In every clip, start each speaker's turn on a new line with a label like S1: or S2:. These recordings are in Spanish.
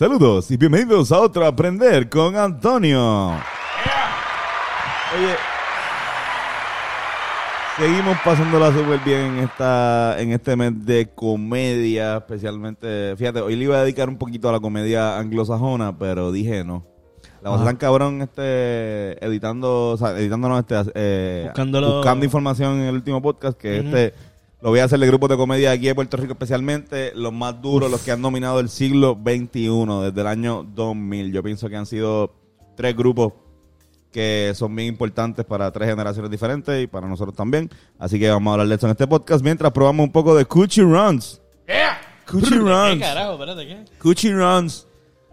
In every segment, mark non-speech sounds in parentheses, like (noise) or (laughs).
S1: Saludos y bienvenidos a otro Aprender con Antonio. Oye, seguimos pasándola súper bien en, esta, en este mes de comedia, especialmente. Fíjate, hoy le iba a dedicar un poquito a la comedia anglosajona, pero dije no. La tan cabrón este, editando, o sea, editándonos este, eh, buscando información en el último podcast, que este lo voy a hacer de grupos de comedia aquí de Puerto Rico, especialmente los más duros, los que han dominado el siglo XXI, desde el año 2000. Yo pienso que han sido tres grupos que son bien importantes para tres generaciones diferentes y para nosotros también. Así que vamos a hablar de esto en este podcast mientras probamos un poco de Coochie Runs. Coochie
S2: ¿Qué
S1: Runs.
S2: carajo? Espérate, ¿qué?
S1: Coochie Runs.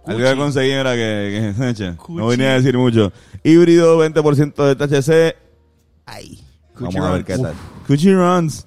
S1: Algo que conseguí era que, que- (laughs) eche, no
S2: Coochie.
S1: venía a decir mucho. Híbrido, 20% de THC. Ay.
S3: Coochie
S1: Vamos a ver
S3: Runs.
S1: qué tal. Coochie Runs.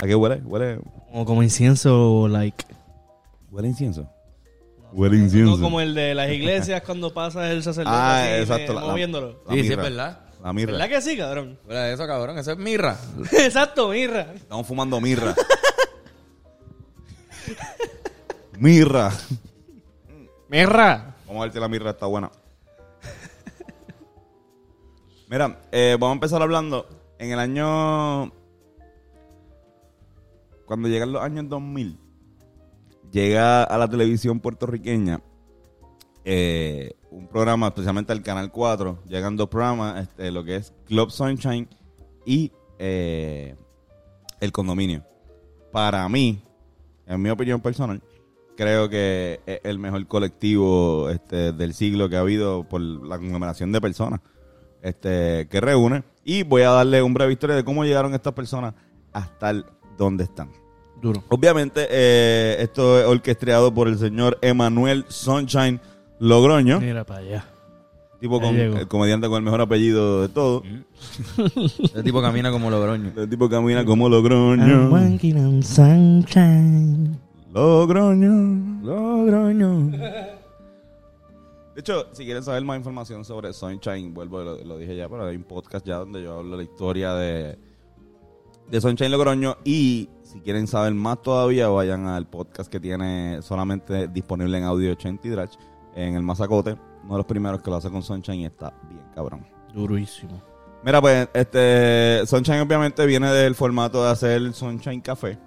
S1: ¿A qué huele? Huele,
S2: Como, como incienso, like.
S1: huele a incienso. Huele a incienso.
S2: No como el de las iglesias cuando pasa el sacerdote.
S1: Ah,
S2: así,
S1: exacto,
S2: me-
S1: la- la-
S2: moviéndolo.
S1: La
S3: Sí, sí, es verdad.
S1: La mirra.
S2: ¿Verdad que sí, cabrón?
S3: Eso, cabrón, eso es mirra. (laughs)
S2: Exacto, mirra.
S1: Estamos fumando mirra. mirra.
S2: Mirra.
S1: Vamos a ver si la mirra está buena. Mira, eh, vamos a empezar hablando. En el año. Cuando llegan los años 2000, llega a la televisión puertorriqueña eh, un programa, especialmente al Canal 4. Llegan dos programas, este, lo que es Club Sunshine y eh, El Condominio. Para mí, en mi opinión personal, creo que es el mejor colectivo este, del siglo que ha habido por la conglomeración de personas este, que reúne. Y voy a darle un breve historia de cómo llegaron estas personas hasta el- donde están.
S2: Duro.
S1: Obviamente, eh, esto es orquestado por el señor Emanuel Sunshine Logroño,
S2: Mira para allá.
S1: tipo con el comediante con el mejor apellido de todo. (laughs)
S3: Ese tipo camina como Logroño.
S1: El tipo camina como Logroño.
S2: sunshine.
S1: Logroño, Logroño. De hecho, si quieren saber más información sobre Sunshine, vuelvo, lo, lo dije ya, pero hay un podcast ya donde yo hablo de la historia de, de Sunshine Logroño. Y si quieren saber más todavía, vayan al podcast que tiene solamente disponible en audio 80 y Drach, en el Mazacote. Uno de los primeros que lo hace con Sunshine y está bien cabrón.
S2: Durísimo.
S1: Mira, pues, este, Sunshine obviamente viene del formato de hacer Sunshine Café,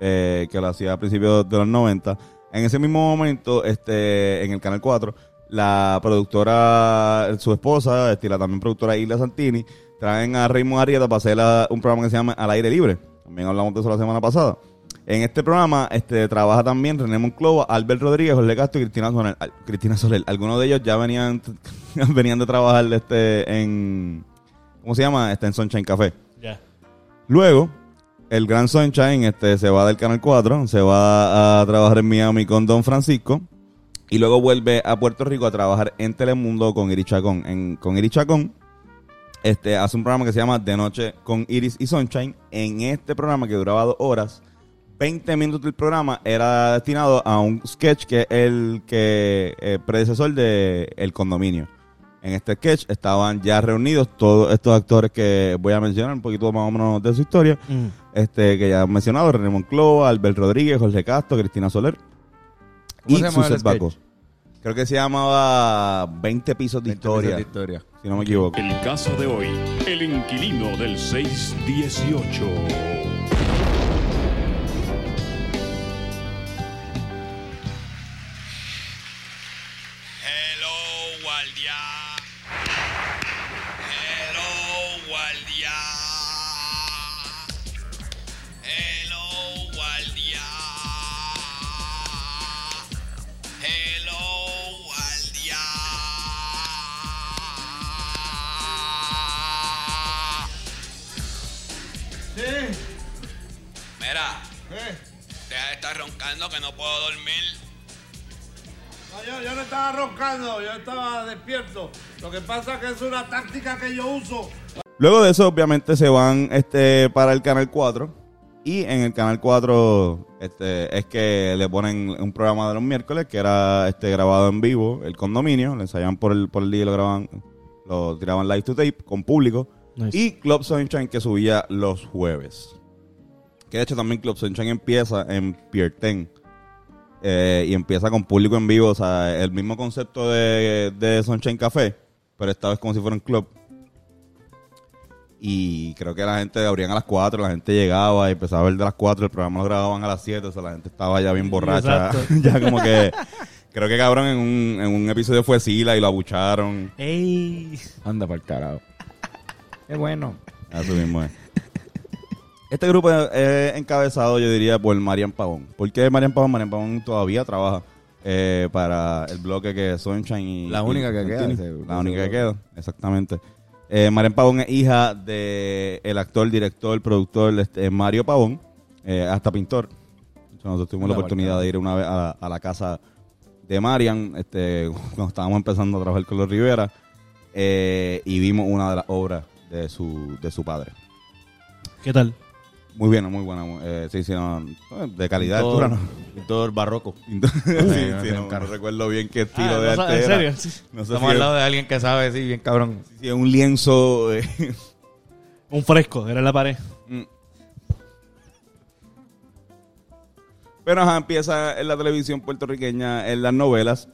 S1: eh, que lo hacía a principios de los 90. En ese mismo momento, este, en el Canal 4, la productora, su esposa, este, la también productora Isla Santini, traen a Raymond Arrieta para hacer la- un programa que se llama Al Aire Libre. También hablamos de eso la semana pasada. En este programa este, trabaja también René Monclova, Albert Rodríguez, Jorge Castro y Cristina Soler. Al- Cristina Soler. Algunos de ellos ya venían, (laughs) venían de trabajar este, en... ¿Cómo se llama? Este, en Sunshine Café.
S2: Ya.
S1: Luego, el Gran Sunshine este, se va del Canal 4, se va a trabajar en Miami con Don Francisco y luego vuelve a Puerto Rico a trabajar en Telemundo con Iris Chacón. En, con Iris Chacón este, hace un programa que se llama De Noche con Iris y Sunshine. En este programa que duraba dos horas, 20 minutos del programa era destinado a un sketch que es el que eh, predecesor de El Condominio. En este sketch estaban ya reunidos todos estos actores que voy a mencionar un poquito más o menos de su historia.
S2: Mm.
S1: Este que ya han mencionado, René Monclova, Albert Rodríguez, Jorge Castro, Cristina Soler
S3: ¿Cómo
S1: y Suset
S3: sketch?
S1: Creo que se llamaba 20 pisos de
S3: 20 pisos
S1: historia,
S3: de historia.
S1: si no me equivoco.
S4: El caso de hoy, el inquilino del 618.
S5: Que
S6: pasa es que es una táctica que yo uso.
S1: Luego de eso, obviamente, se van este para el Canal 4. Y en el Canal 4 este, es que le ponen un programa de los miércoles que era este grabado en vivo, el condominio. Le ensayaban por el, por el día y lo grababan, lo tiraban live to tape con público.
S2: Nice.
S1: Y Club Sunshine que subía los jueves. Que de hecho también Club Sunshine empieza en Pier 10. eh, y empieza con público en vivo. O sea, el mismo concepto de, de Sunshine Café. Pero esta vez como si fuera un club. Y creo que la gente abrían a las 4, la gente llegaba y empezaba a ver de las 4, el programa lo grababan a las 7, o sea, la gente estaba ya bien borracha. (laughs) Ya como que. Creo que cabrón en un, en un episodio fue Sila y lo abucharon.
S2: ¡Ey!
S3: Anda para el carajo. Qué bueno.
S1: Así mismo es. Este grupo es es encabezado, yo diría, por Marian Pavón. ¿Por qué Marian Pavón? Marian Pavón todavía trabaja eh, para el bloque que es Sunshine y...
S3: La única que
S1: y-
S3: queda,
S1: La única que queda, exactamente. Eh, Marian Pavón es hija de el actor, director, productor este, Mario Pavón, eh, hasta pintor. Nosotros tuvimos la
S3: La
S1: oportunidad de ir una vez a, a la casa de Marian, este, (laughs) cuando estábamos empezando a trabajar con los Rivera, eh, y vimos una de las obras de su, de su padre.
S2: ¿Qué tal?
S1: Muy bien, muy buena. Eh, sí, sí, no, de calidad
S3: Pintor-
S1: altura, ¿no?
S3: Pintor barroco. (laughs)
S1: sí, sí,
S3: no,
S1: no,
S3: no,
S1: no recuerdo bien qué estilo
S2: Ah,
S1: de
S2: no sa-
S1: arte
S2: ¿En
S1: era.
S2: serio? Sí.
S1: Sé
S3: Estamos
S1: si
S3: al
S1: es,
S3: lado de alguien que sabe, sí, bien cabrón.
S1: si es un lienzo. eh,
S2: Un fresco, era en la pared.
S1: mm. Pero ajá, empieza en la televisión puertorriqueña, en las novelas,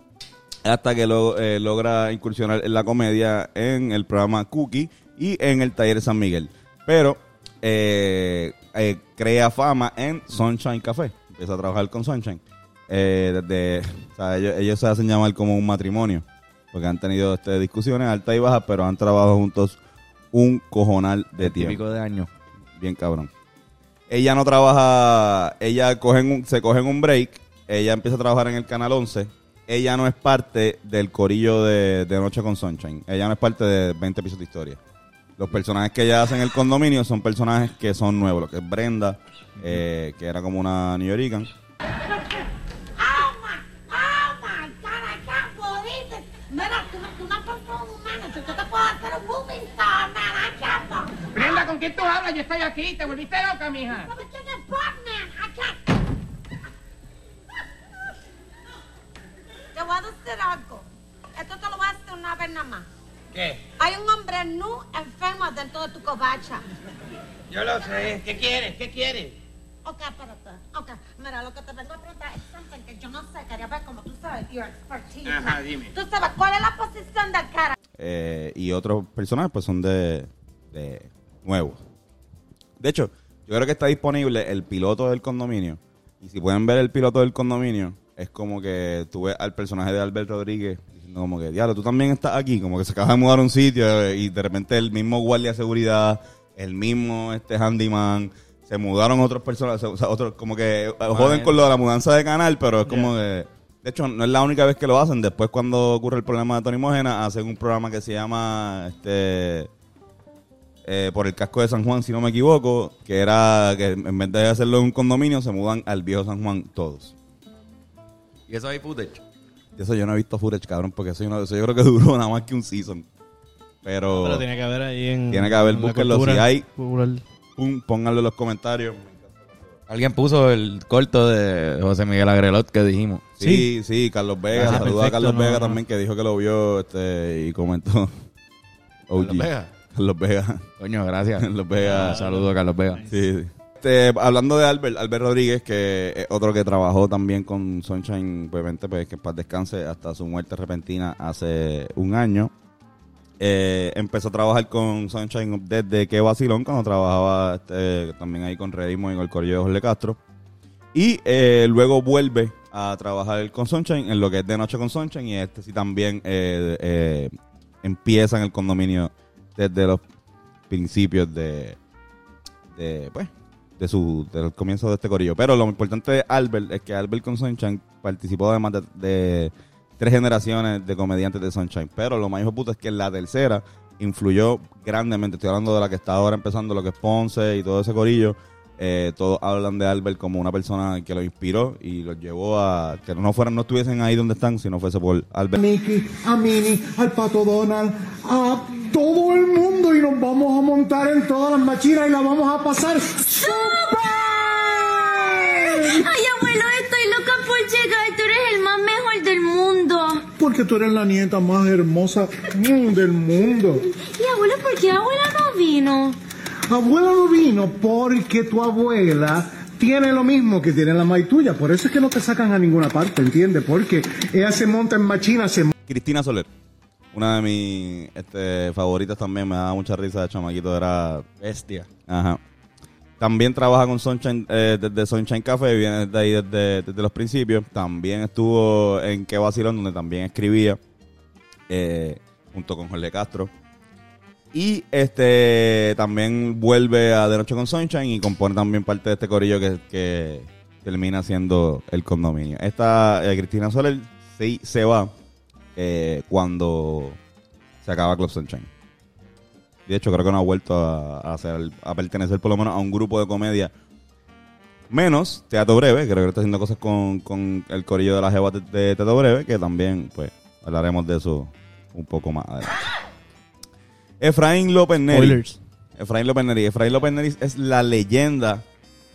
S1: hasta que lo- eh, logra incursionar en la comedia en el programa Cookie y en el Taller de San Miguel. Pero eh, eh, crea fama en Sunshine Café. Empieza a trabajar con Sunshine. Eh, desde, o sea, ellos, ellos se hacen llamar como un matrimonio, porque han tenido este, discusiones altas y bajas, pero han trabajado juntos un cojonal de tiempo.
S3: Típico de año.
S1: Bien cabrón. Ella no trabaja, ella cogen un- se cogen un break, ella empieza a trabajar en el Canal 11. Ella no es parte del corillo de, de Noche con Sunshine. Ella no es parte de 20 pisos de historia. Los personajes que ella hace en el condominio son personajes que son nuevos. Lo que es Brenda, eh, que era como una New Yorican.
S7: Oh my, oh my God, I can't believe it. Mira, tú, tú no puedes ser un manager, yo te puedo hacer un movie star, man, I can't believe
S8: Brenda, ¿con quién tú hablas? Yo estoy aquí. ¿Te volviste loca, mija?
S7: Te voy a decir algo. Esto te lo voy a decir una vez nada más.
S8: ¿Qué?
S7: Hay un hombre nu enfermo dentro de tu covacha.
S8: Yo lo sé. ¿Qué quieres? ¿Qué quieres?
S7: Ok, espérate. Ok, mira, lo que te vengo a preguntar es something que yo no sé. Quería ver como tú sabes, your expertise.
S8: Ajá, dime.
S7: Tú sabes, ¿cuál es la posición del cara?
S1: eh, y otros personajes pues son de, de nuevos. De hecho, yo creo que está disponible el piloto del condominio. Y si pueden ver el piloto del condominio, es como que tú ves al personaje de Albert Rodríguez diciendo como que, diablo, tú también estás aquí, como que se acaba de mudar a un sitio eh, y de repente el mismo guardia de seguridad, el mismo este handyman, se mudaron otros personas, o sea, otros como que eh, joden con lo de la mudanza de canal, pero es como que... De hecho, no es la única vez que lo hacen. Después, cuando ocurre el problema de Tony Mojena, hacen un programa que se llama este eh, por el casco de San Juan, si no me equivoco, que era que en vez de hacerlo en un condominio, se mudan al viejo San Juan todos.
S3: Y eso hay footage.
S1: Eso yo no he visto footage, cabrón, porque eso yo, no- eso yo creo que (laughs) duró nada más que un season. Pero,
S2: Pero tiene que haber ahí en.
S1: Tiene que haber,
S2: en
S1: búsquenlo,
S2: cultura
S1: si hay. pum, pónganlo en los comentarios.
S3: Alguien puso el corto de José Miguel Agrelot que dijimos.
S1: Sí, sí, Carlos Vega.
S2: Ah,
S1: Saluda a Carlos
S2: no,
S1: Vega
S2: no.
S1: también, que dijo que lo vio este, y comentó. (laughs)
S3: Carlos
S1: OG.
S3: Vega.
S1: Carlos Vega.
S3: Coño, gracias. (laughs)
S1: Carlos Vega.
S3: Un saludo a Carlos Vega.
S1: Sí, sí. Este, hablando de Albert, Albert Rodríguez, que es otro que trabajó también con Sunshine, obviamente, pues que en paz descanse hasta su muerte repentina hace un año. Eh, empezó a trabajar con Sunshine desde que vacilón, cuando trabajaba este, también ahí con Redimo con el Correo de Jorge Castro. Y eh, luego vuelve a trabajar con Sunshine en lo que es de noche con Sunshine. Y este sí también eh, empieza en el condominio desde los principios de, de pues de su del comienzo de este corillo. Pero lo importante de Albert es que Albert con Sunshine participó además de, tres generaciones de comediantes de Sunshine. Pero lo más hijo puta es que la tercera influyó grandemente. Estoy hablando de la que está ahora empezando, lo que es Ponce y todo ese corillo. Eh, todos hablan de Albert como una persona que lo inspiró y los llevó a que no fueran, no estuviesen ahí donde están, si no fuese por Albert.
S9: Mickey, a Minnie, al Pato Donald, a todo el mundo nos vamos a montar en todas las machinas y la vamos a pasar ¡Súper!
S7: Ay, abuelo, estoy loca por llegar. Tú eres el más mejor del mundo.
S9: Porque tú eres la nieta más hermosa mm, del mundo.
S7: Y abuelo, ¿por qué abuela no vino?
S9: Abuela no vino porque tu abuela tiene lo mismo que tiene la maíz tuya. Por eso es que no te sacan a ninguna parte, ¿entiendes? Porque ella se monta en machina, se
S1: Cristina Soler, una de mis este, favoritas también, me daba mucha risa de chamaquito, era
S3: Bestia.
S1: Ajá. También trabaja con Sunshine, eh, desde Sunshine Café, viene desde ahí desde, desde los principios. También estuvo en Que Vacilón, donde también escribía, eh, junto con Jorge Castro. Y este también vuelve a De Noche con Sunshine y compone también parte de este corillo que, que termina siendo el condominio. Esta eh, Cristina Soler sí se va eh, cuando se acaba Club Sunshine. De hecho, creo que no ha vuelto a, a hacer, a pertenecer por lo menos a un grupo de comedia. Menos Teatro Breve, creo que está haciendo cosas con, con el corillo de la jeva de, de Teatro Breve, que también, pues, hablaremos de eso un poco más adelante. (laughs) Efraín López Neri. Efraín López Neri. Efraín López Neri es la leyenda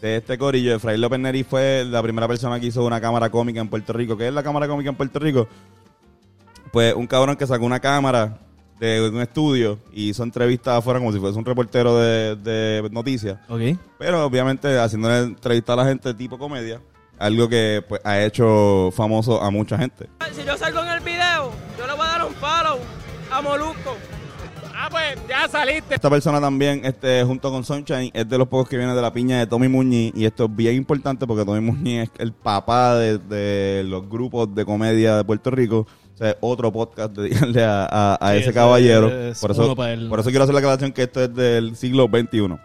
S1: de este corillo. Efraín López Neri fue la primera persona que hizo una cámara cómica en Puerto Rico. ¿Qué es la cámara cómica en Puerto Rico? Pues un cabrón que sacó una cámara de un estudio y hizo entrevistas afuera como si fuese un reportero de, de noticias.
S2: Ok.
S1: Pero obviamente haciendo entrevistas a la gente tipo comedia. Algo que pues, ha hecho famoso a mucha gente.
S8: Si yo salgo en el video, yo le voy a dar un follow a Molusco. Ah, pues ya saliste.
S1: Esta persona también, este, junto con Sunshine, es de los pocos que viene de la piña de Tommy Muñiz. Y esto es bien importante porque Tommy Muñiz es el papá de, de los grupos de comedia de Puerto Rico. O sea, otro podcast dedicarle (laughs) a, a- a
S2: Sí,
S1: ese caballero.
S2: es
S1: Por eso, por quiero hacer la aclaración que esto es del siglo XXI.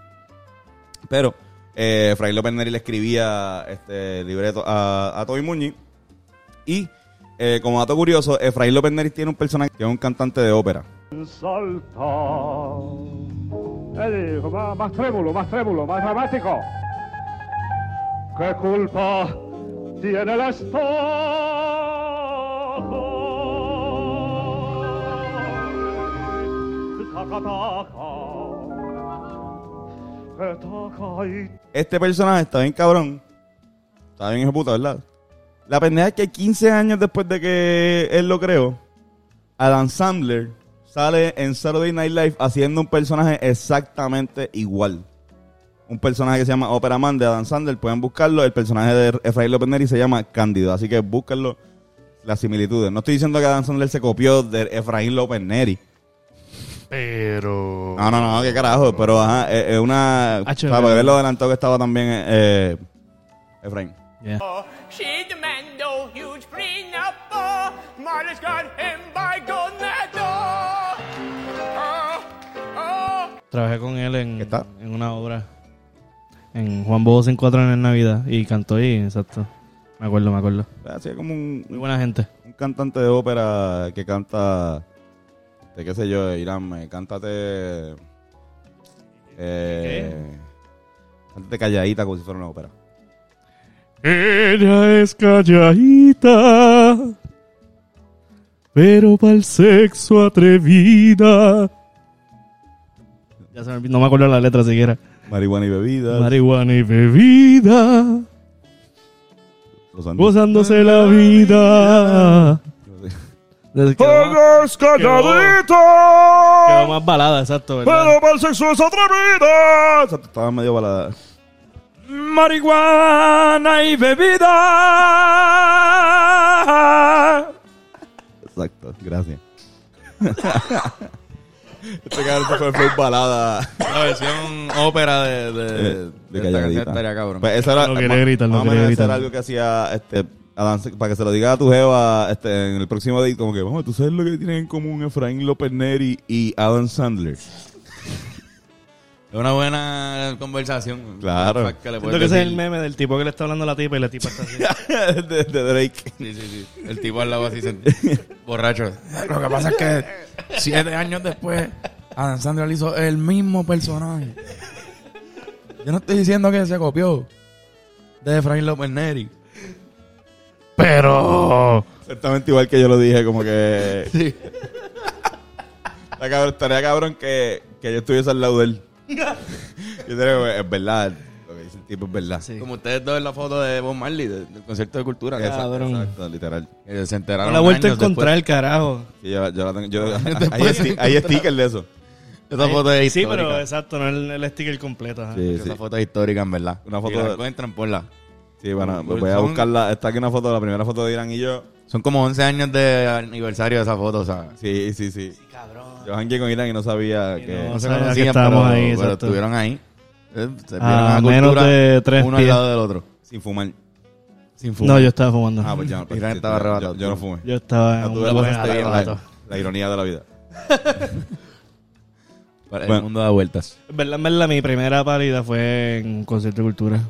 S1: Pero eh, Fray López Neri le escribía este libreto a, a Tommy Muñiz. Y eh, como dato curioso, Efraín López Neri tiene un personaje que es un cantante de ópera.
S6: Salta. Eh, dijo, más, más trémulo, más trémulo, más dramático. ¿Qué culpa tiene y
S1: Este personaje está bien cabrón. Está bien hijo puta, ¿verdad? La pendeja es que 15 años después de que él lo creó, Adam Sandler sale en Saturday Night Live haciendo un personaje exactamente igual. Un personaje que se llama Opera Man de Adam Sandler. Pueden buscarlo. El personaje de Efraín López Neri se llama Cándido. Así que búsquenlo las similitudes. No estoy diciendo que Adam Sandler se copió de Efraín López Neri.
S10: Pero.
S1: No, no, no, qué carajo. Pero ajá, es, es una.
S2: Hacho,
S1: o sea, para ver lo adelantado que estaba también eh, Efraín.
S2: Yeah.
S8: She demanded huge prenup. Oh, Marty's got him by Gonado.
S2: Trabajé con él en,
S1: ¿Qué tal?
S2: en una obra. En Juan Bodo se encuentran en Navidad. Y cantó ahí, exacto. Me acuerdo, me acuerdo.
S1: Así como un,
S2: Muy buena gente.
S1: un cantante de ópera que canta. De qué sé yo, Irán, me cántate. Eh, cántate calladita como si fuera una ópera.
S2: Ella es calladita, pero para el sexo atrevida. Ya se me olvidó, no me acuerdo la letra siquiera.
S1: Marihuana y bebidas.
S2: Marihuana y bebida, gozándose la vida. Quedó,
S10: ¡Ella es calladita!
S2: quedó más balada, exacto, ¿verdad?
S10: Pero para el sexo es atrevida.
S1: Exacto, Estaba medio balada.
S10: Marihuana y bebida.
S1: Exacto, gracias. (laughs) este cabrón se fue full balada.
S3: La versión ópera de, de, de
S1: de
S3: esta
S1: calladita.
S3: canción estaría cabrón.
S1: Pues eso era,
S2: No quería gritar, no quería gritar.
S1: era algo que hacía este para que se lo diga a tu jeva este, en el próximo date, como que, vamos, tú sabes lo que tienen en común Efraín López Neri y Adam Sandler.
S3: Es una buena conversación.
S1: Claro.
S3: Que le
S2: Siento
S3: puedes
S2: que ese es el meme del tipo que le está hablando a la tipa y la tipa está así. (laughs)
S1: de, de Drake.
S3: Sí, sí, sí. El tipo al lado así (laughs) borracho. Lo que pasa es que siete años después, Adam Sandler hizo el mismo personaje. Yo no estoy diciendo que se copió de Efraín López Neri.
S2: Pero.
S1: Exactamente igual que yo lo dije, como que...
S3: Sí. (laughs)
S1: Estaría cabrón que, que yo estuviese al lado de él. Yo creo que es verdad. Lo que dice el tipo es verdad.
S2: Sí.
S3: Como ustedes dos en la foto de Bob Marley, de- del concierto de cultura.
S1: Exacto,
S2: Cabrón.
S1: exacto, literal.
S3: se enteraron
S2: No la he vuelto a
S3: años
S2: encontrar
S3: después.
S2: el carajo.
S1: Sí, yo, yo la tengo, yo, hay, sti- hay stickers de eso.
S3: Esa foto es
S2: Sí,
S3: histórica.
S2: pero exacto, no el, el sticker completo. ajá.
S1: Sí,
S3: Esa
S1: sí.
S3: foto es histórica, en verdad.
S1: Una foto
S3: Si la
S1: de-
S3: encuentran, ponla.
S1: Sí, bueno, voy a buscarla. Está aquí una foto, la primera foto de Irán y yo.
S3: Son como 11 años de aniversario de esa foto, o sea.
S1: Sí, sí, sí. Yo jangué con Irán y no sabía
S2: Sí,
S1: que...
S2: no,
S3: No se
S2: que
S3: conocían,
S2: estábamos
S3: pero,
S2: ahí,
S3: pero estuvieron ahí. Eh, Se vieron
S2: A
S3: la
S2: menos
S3: cultura
S2: de tres
S3: uno
S2: pies.
S3: al lado del otro.
S1: Sin fumar.
S3: Sin fumar.
S2: No, yo estaba fumando.
S1: Ah, pues ya. pues,
S3: Irán
S1: sí,
S3: estaba arrebatado.
S1: Yo, yo no fumé.
S2: Yo estaba en
S1: tú
S2: un
S1: la la, la ironía de la vida. (laughs)
S3: El
S1: Bueno.
S3: mundo da vueltas.
S2: En verdad, en verdad, mi primera parida fue en un concierto de cultura.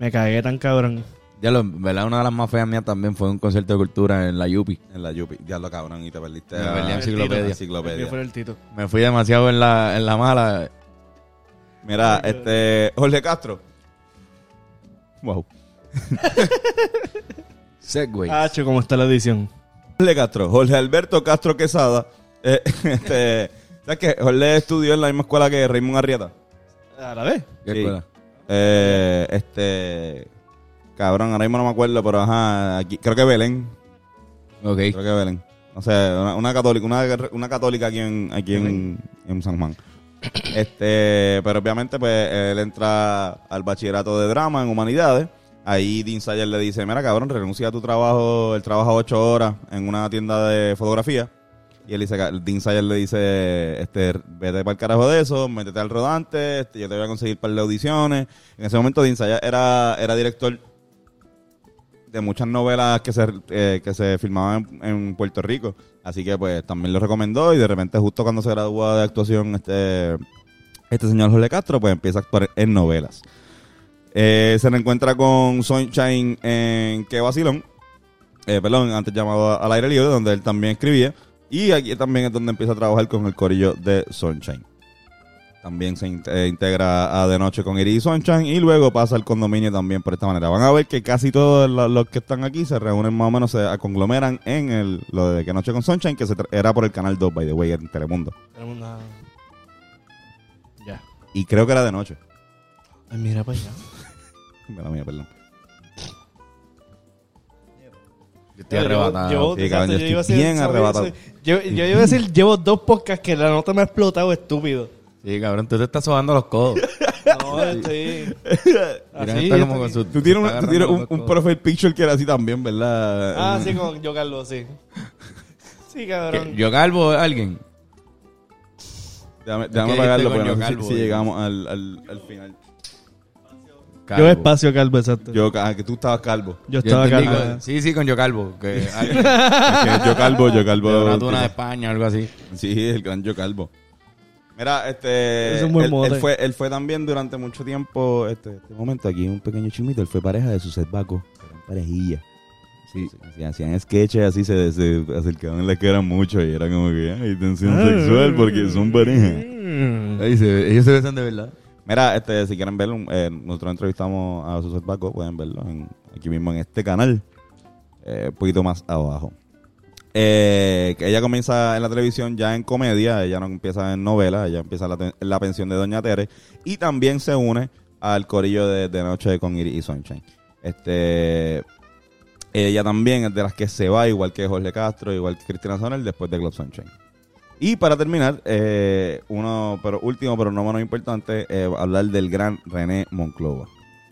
S2: Me cagué tan cabrón.
S3: Ya lo, en verdad, una de las más feas mías también fue un concierto de cultura en la Yupi.
S1: En la Yupi. Diablo, cabrón, y te perdiste.
S3: Me perdí enciclopedia.
S1: enciclopedia.
S2: fue el Tito.
S3: Me fui demasiado en la, en la mala.
S1: Mira, este... Jorge Castro. Wow. (laughs)
S3: Segway.
S2: Hacho, ¿cómo está la edición?
S1: Jorge Castro. Jorge Alberto Castro Quesada. Eh, (laughs) este... ¿Sabes qué? Jorge estudió en la misma escuela que Raymond Arrieta.
S2: A la vez.
S3: ¿Qué
S1: sí.
S3: escuela?
S1: Eh, este... Cabrón, ahora mismo no me acuerdo, pero ajá, aquí, creo que Belén.
S3: Ok.
S1: Creo que Belén. No sé, una, una católica, una, una católica aquí en, aquí en, en San Juan. Este, pero obviamente, pues, él entra al bachillerato de drama en humanidades. Ahí Dean Sayer le dice, mira cabrón, renuncia a tu trabajo, él trabaja ocho horas en una tienda de fotografía. Y él dice, Dean le dice, este, vete para el carajo de eso, métete al rodante, este, yo te voy a conseguir para de audiciones. En ese momento Dean Sayer era, era director de muchas novelas que se, eh, que se filmaban en, Puerto Rico. Así que pues también lo recomendó y de repente justo cuando se gradúa de actuación este, este señor Jorge Castro pues empieza a actuar en novelas. Eh, se reencuentra con Sunshine en Que Vacilón, eh, perdón, antes llamado Al Aire Libre, donde él también escribía. Y aquí también es donde empieza a trabajar con el corillo de Sunshine. También se in- eh, integra a De Noche con Iris y Sunshine y luego pasa al condominio también por esta manera. Van a ver que casi todos lo- los que están aquí se reúnen más o menos, se conglomeran en el, lo de Que Noche con Sunshine, que se era por el canal 2, by the way, en Telemundo.
S2: Tenemos una- Ya.
S1: Y creo que era de noche.
S2: Ay, mira para allá. (laughs)
S1: Mira mía, perdón.
S3: Yo estoy arrebatado.
S2: Llevo-
S1: Sí, cabrón, yo
S2: yo iba a
S1: estoy
S2: decir-
S1: bien
S2: ¿sabes?
S1: arrebatado.
S2: Yo, yo iba a decir, llevo dos podcasts que la nota me ha explotado, estúpido.
S3: Sí, cabrón, tú te estás sobando los codos. (laughs)
S2: No, estoy... Así,
S3: está
S2: yo
S3: como
S2: estoy-
S3: con su-
S1: Tú tienes, una- tú tienes un, un profile picture que era así también, ¿verdad?
S2: Ah,
S1: Un-
S2: sí, con yo Carlos, sí. (laughs) Sí, cabrón.
S3: ¿Yo calvo alguien?
S1: Déjame, déjame porque
S3: coño
S1: no sé si-
S3: calvo,
S1: si
S3: eh.
S1: llegamos al, al, al final.
S2: Yo espacio calvo, exacto. Yo,
S1: Yo, ah, que tú estabas calvo.
S2: estaba
S3: entendí
S2: calvo.
S3: con- Sí, sí, con yo calvo. Que (laughs) alguien-
S1: Es que yo calvo, yo calvo.
S3: de una tuna de España o algo así.
S1: Sí, el gran yo calvo. Mira, este.
S2: Es un buen
S1: él,
S2: mote.
S1: él fue, él fue también durante mucho tiempo. Este, este momento aquí, un pequeño chimito. Él fue pareja de su Baco. Eran parejilla. Sí, hacían sketches así, se, se acercaban en la que eran mucho y era como que hay tensión sexual porque son pareja.
S2: Mm.
S3: Ahí se, ellos se besan de verdad.
S1: Mira, este, si quieren verlo, eh, nosotros entrevistamos a Suset Baco, pueden verlo aquí mismo en este canal, eh, un poquito más abajo. Eh, que ella comienza en la televisión ya en comedia, ella no empieza en novela, ella empieza en la, la pensión de Doña Tere y también se une al corillo de, de Noche con Iris y Sunshine. Este, ella también es de las que se va, igual que Jorge Castro, igual que Cristina Sonel, después de Club Sunshine. Y para terminar, eh, uno, pero último, pero no menos importante, eh, hablar del gran René Monclova.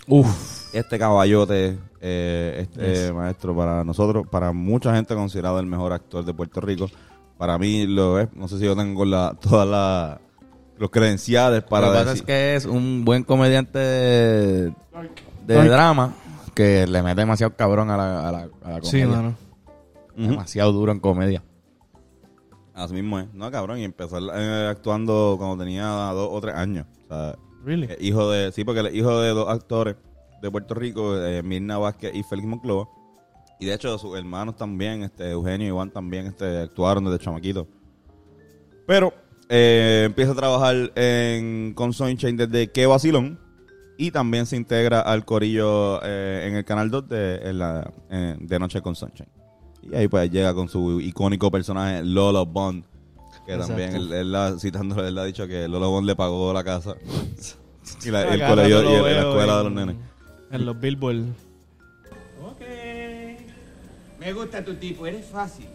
S2: Uf.
S1: Este caballote, eh, este
S2: Yes.
S1: maestro para nosotros, para mucha gente considerado el mejor actor de Puerto Rico. Para mí lo es. No sé si yo tengo la, todas las los credenciales para
S3: Lo que pasa es que es un buen comediante de, drama que le mete demasiado cabrón a la, a la, a la
S2: Sí,
S3: comedia.
S2: mano.
S1: Ujú.
S3: Demasiado duro en comedia.
S1: Así mismo es. No, cabrón, y empezó eh, actuando cuando tenía dos o tres años. O sea,
S2: Really?
S1: Eh, hijo de, sí, porque es hijo de dos actores de Puerto Rico, eh, Mirna Vázquez y Félix Monclova. Y de hecho, sus hermanos también, este, Eugenio y Iván también este, actuaron desde chamaquito. Pero eh, empieza a trabajar en, con Sunshine desde que. Y también se integra al corillo eh, en el canal 2 de, en la- de Noche con Sunshine. Y ahí pues llega con su icónico personaje Lolo Bond. Que
S2: Exacto.
S1: también él, él la- citándolo, él ha dicho que Lolo Bond le pagó la casa. (laughs) y la, el colegio y el- la escuela de los nenes.
S2: En los billboards.
S11: Me gusta tu tipo, eres fácil.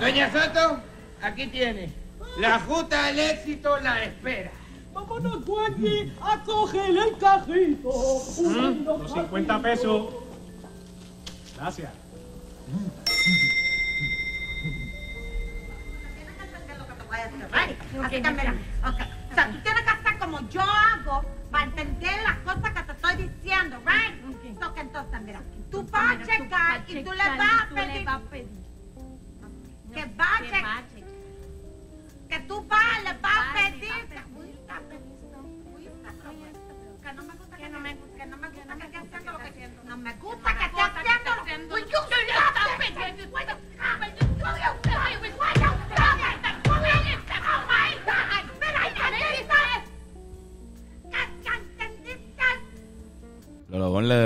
S11: Doña Soto, aquí tiene. La justa del éxito la espera.
S10: Vámonos, Dueñi, a coger el cajito. Los 50 pesos. Gracias.
S7: Así que mira, ok. O sea, tú tienes que hacer como yo hago para entender las cosas que te estoy diciendo, right? So que entonces, mira, tú vas a checar y tú le vas a pedir. Que va a checar. Que tú vas, le vas a pedir. Que no me gusta que no me gusta, no me gusta que esté haciendo lo que haciendo. No me gusta que esté haciendo lo que Will you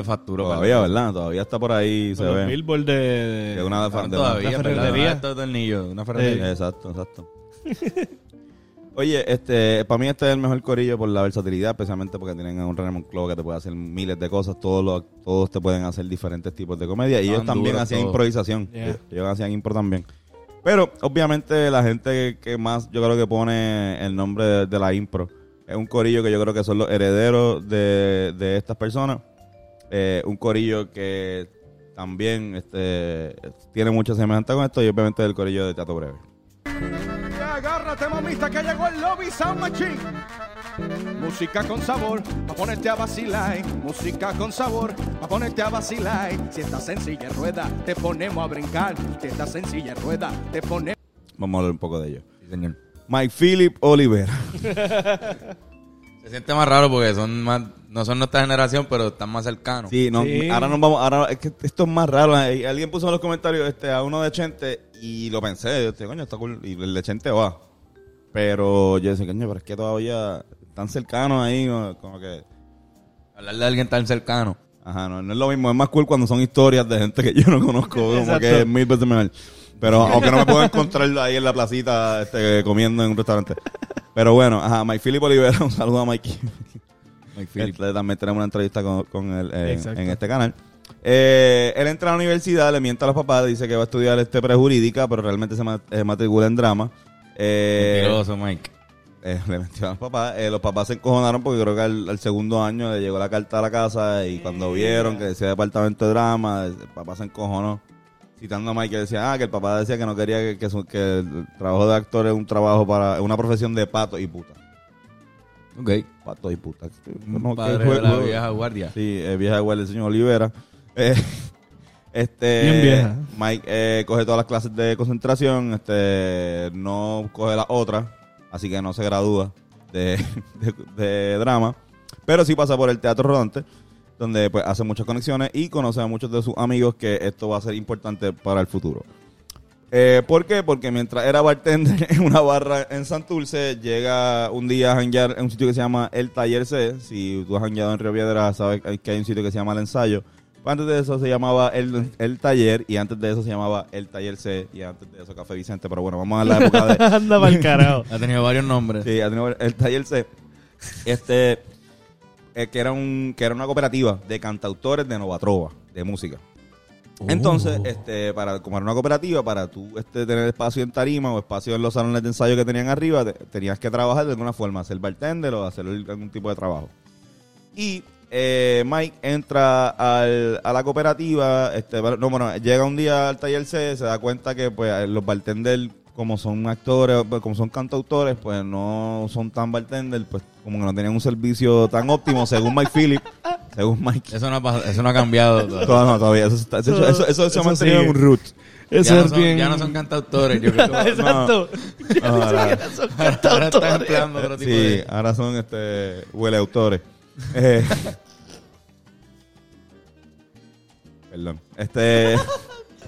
S3: facturó.
S1: Todavía, ¿verdad? Todavía está por ahí, se ve.
S2: billboards de.
S1: Que una de,
S3: todavía,
S2: una ferretería.
S3: Estos tornillos, una ferretería.
S1: Exacto, exacto. (laughs) Oye, este, para mí este es el mejor corillo por la versatilidad, especialmente porque tienen a un René Monclova que te puede hacer miles de cosas, todos los, todos te pueden hacer diferentes tipos de comedia y ellos también hacían improvisación,
S2: Yeah.
S1: ellos, hacían impro también. Pero obviamente la gente que, que más yo creo que pone el nombre de, de la impro es un corillo que yo creo que son los herederos de, de estas personas, Eh, un corillo que también este, tiene mucha semejanza con esto y obviamente el corillo de Teatro Breve.
S10: Agárrate, mamita, que llegó el Lobby Sound Machine. Música con sabor, pa' ponerte a vacilar. Música con sabor, pa' ponerte a vacilar. Si estás en silla de rueda, te ponemos a brincar. Si estás en silla de rueda, te ponemos.
S1: Vamos a hablar un poco de ellos.
S3: Sí, señor.
S1: Mike Philip Olivera. (laughs)
S3: Se siente más raro porque son más, no son nuestra generación, pero están más cercanos.
S1: Sí, no,
S2: Sí.
S1: ahora nos vamos, ahora es que esto es más raro. Eh, Alguien puso en los comentarios este, a uno de Chente y lo pensé, yo, este, coño, está cool. Y el de Chente va. Pero yo decía, coño, pero es que todavía están cercanos ahí, como que...
S3: Hablar de alguien tan cercano.
S1: Ajá, no, no es lo mismo, es más cool cuando son historias de gente que (laughs) yo no conozco, como
S2: Exacto.
S1: que es mil veces mejor. Pero aunque no me puedo encontrar ahí en la placita este, comiendo en un restaurante. Pero bueno, ajá, Mike Philip Olivera, (laughs) un saludo a Mike. Este, también tenemos una entrevista con, con él eh, en este canal. Eh, él entra a la universidad, le miente a los papás, dice que va a estudiar este prejurídica, pero realmente se eh, matricula en drama. Eh,
S3: Mentiroso, Mike.
S1: eh, (laughs) le metió a los papás. Eh, los papás se encojonaron porque creo que al, al segundo año le llegó la carta a la casa y cuando vieron que decía departamento de drama, el papá se encojonó. Citando a Mike que decía, ah, que el papá decía que no quería que, que, su- que el trabajo de actor es un trabajo para, es una profesión de pato y puta.
S3: Ok.
S1: Pato y puta. Que
S3: padre de la vieja guardia.
S1: Sí, eh, vieja igual del señor Olivera. Eh, (laughs) este,
S2: Bien vieja.
S1: Mike eh, coge todas las clases de concentración, este, no coge las otras, así que no se gradúa de, (laughs) de- de drama, pero sí pasa por el teatro rodante, donde pues hace muchas conexiones y conoce a muchos de sus amigos que esto va a ser importante para el futuro. Eh, ¿Por qué? Porque mientras era bartender (laughs) en una barra en Santurce, llega un día a janguear en un sitio que se llama El Taller C. Si tú has jangueado en Río Piedra, sabes que hay un sitio que se llama El Ensayo. Pues antes de eso se llamaba el, el Taller y antes de eso se llamaba El Taller C y antes de eso Café Vicente. Pero bueno, vamos a la época de... (laughs)
S2: Anda pa'l (laughs) carajo.
S3: Ha tenido varios nombres.
S1: Sí, ha tenido el taller C. Este, eh, que era un, que era una cooperativa de cantautores de Novatrova, de música. Entonces, este, para, como era una cooperativa, para tú este, tener espacio en tarima o espacio en los salones de ensayo que tenían arriba, te- tenías que trabajar de alguna forma, hacer bartender o hacer algún tipo de trabajo. Y eh, Mike entra al- a la cooperativa, este, no, bueno, llega un día al taller C, se da cuenta que pues los bartenders, como son actores, pues, como son cantautores, pues no son tan bartenders, pues como que no tenían un servicio tan óptimo, según Mike Phillips, (laughs) según Mike.
S3: Eso no ha, eso no ha cambiado. todavía.
S1: No, todavía, eso, está- eso, eso, eso, eso se ha mantenido en un root.
S2: Eso
S3: ya,
S2: es
S3: no son,
S2: bien.
S3: ya no son cantautores, yo creo. que- (laughs)
S2: Exacto. (laughs) Ya
S1: No, ahora-
S2: siquiera son
S3: Ahora están
S2: cantautores.
S3: empleando otro tipo
S1: Sí,
S3: de...
S1: ahora son este huele autores. Eh, perdón. Este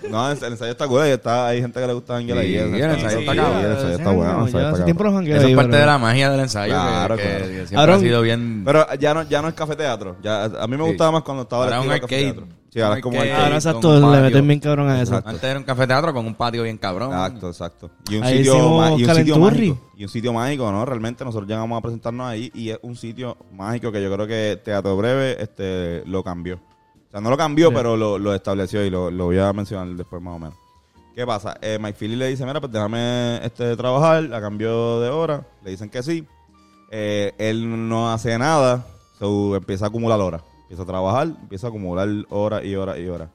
S1: No, el, ensayo está cool. y Está, hay gente que le gusta ahí.
S3: Sí, el ensayo está cabrón.
S1: el ensayo está bueno.
S2: hace tiempo
S3: Eso
S2: ahí,
S3: es parte
S2: pero-
S3: de la magia del ensayo.
S1: Claro,
S3: que, que
S1: claro.
S3: siempre
S2: Aaron-
S3: ha sido bien.
S1: Pero ya no, ya no es café teatro. Ya, a mí me
S3: Sí.
S1: gustaba más cuando estaba el
S3: Ahora un
S1: café
S3: arcade.
S1: teatro. Sí, ahora es como
S3: arcade.
S2: Ahora exacto, le meten bien cabrón a eso.
S3: Antes era un café teatro con un patio bien cabrón.
S1: Exacto, exacto. Y un sitio, y un sitio mágico. Y un sitio mágico, ¿no? Realmente nosotros llegamos a presentarnos ahí y es un sitio mágico que yo creo que Teatro Breve este, lo cambió. O sea, no lo cambió,
S2: Sí.
S1: pero lo, lo estableció y lo, lo voy a mencionar después más o menos. ¿Qué pasa? Eh, Mike Philly le dice, mira, pues déjame este, trabajar a cambio de hora. Le dicen que sí. Eh, él no hace nada, so, empieza a acumular horas. Empieza a trabajar, empieza a acumular horas y horas y horas.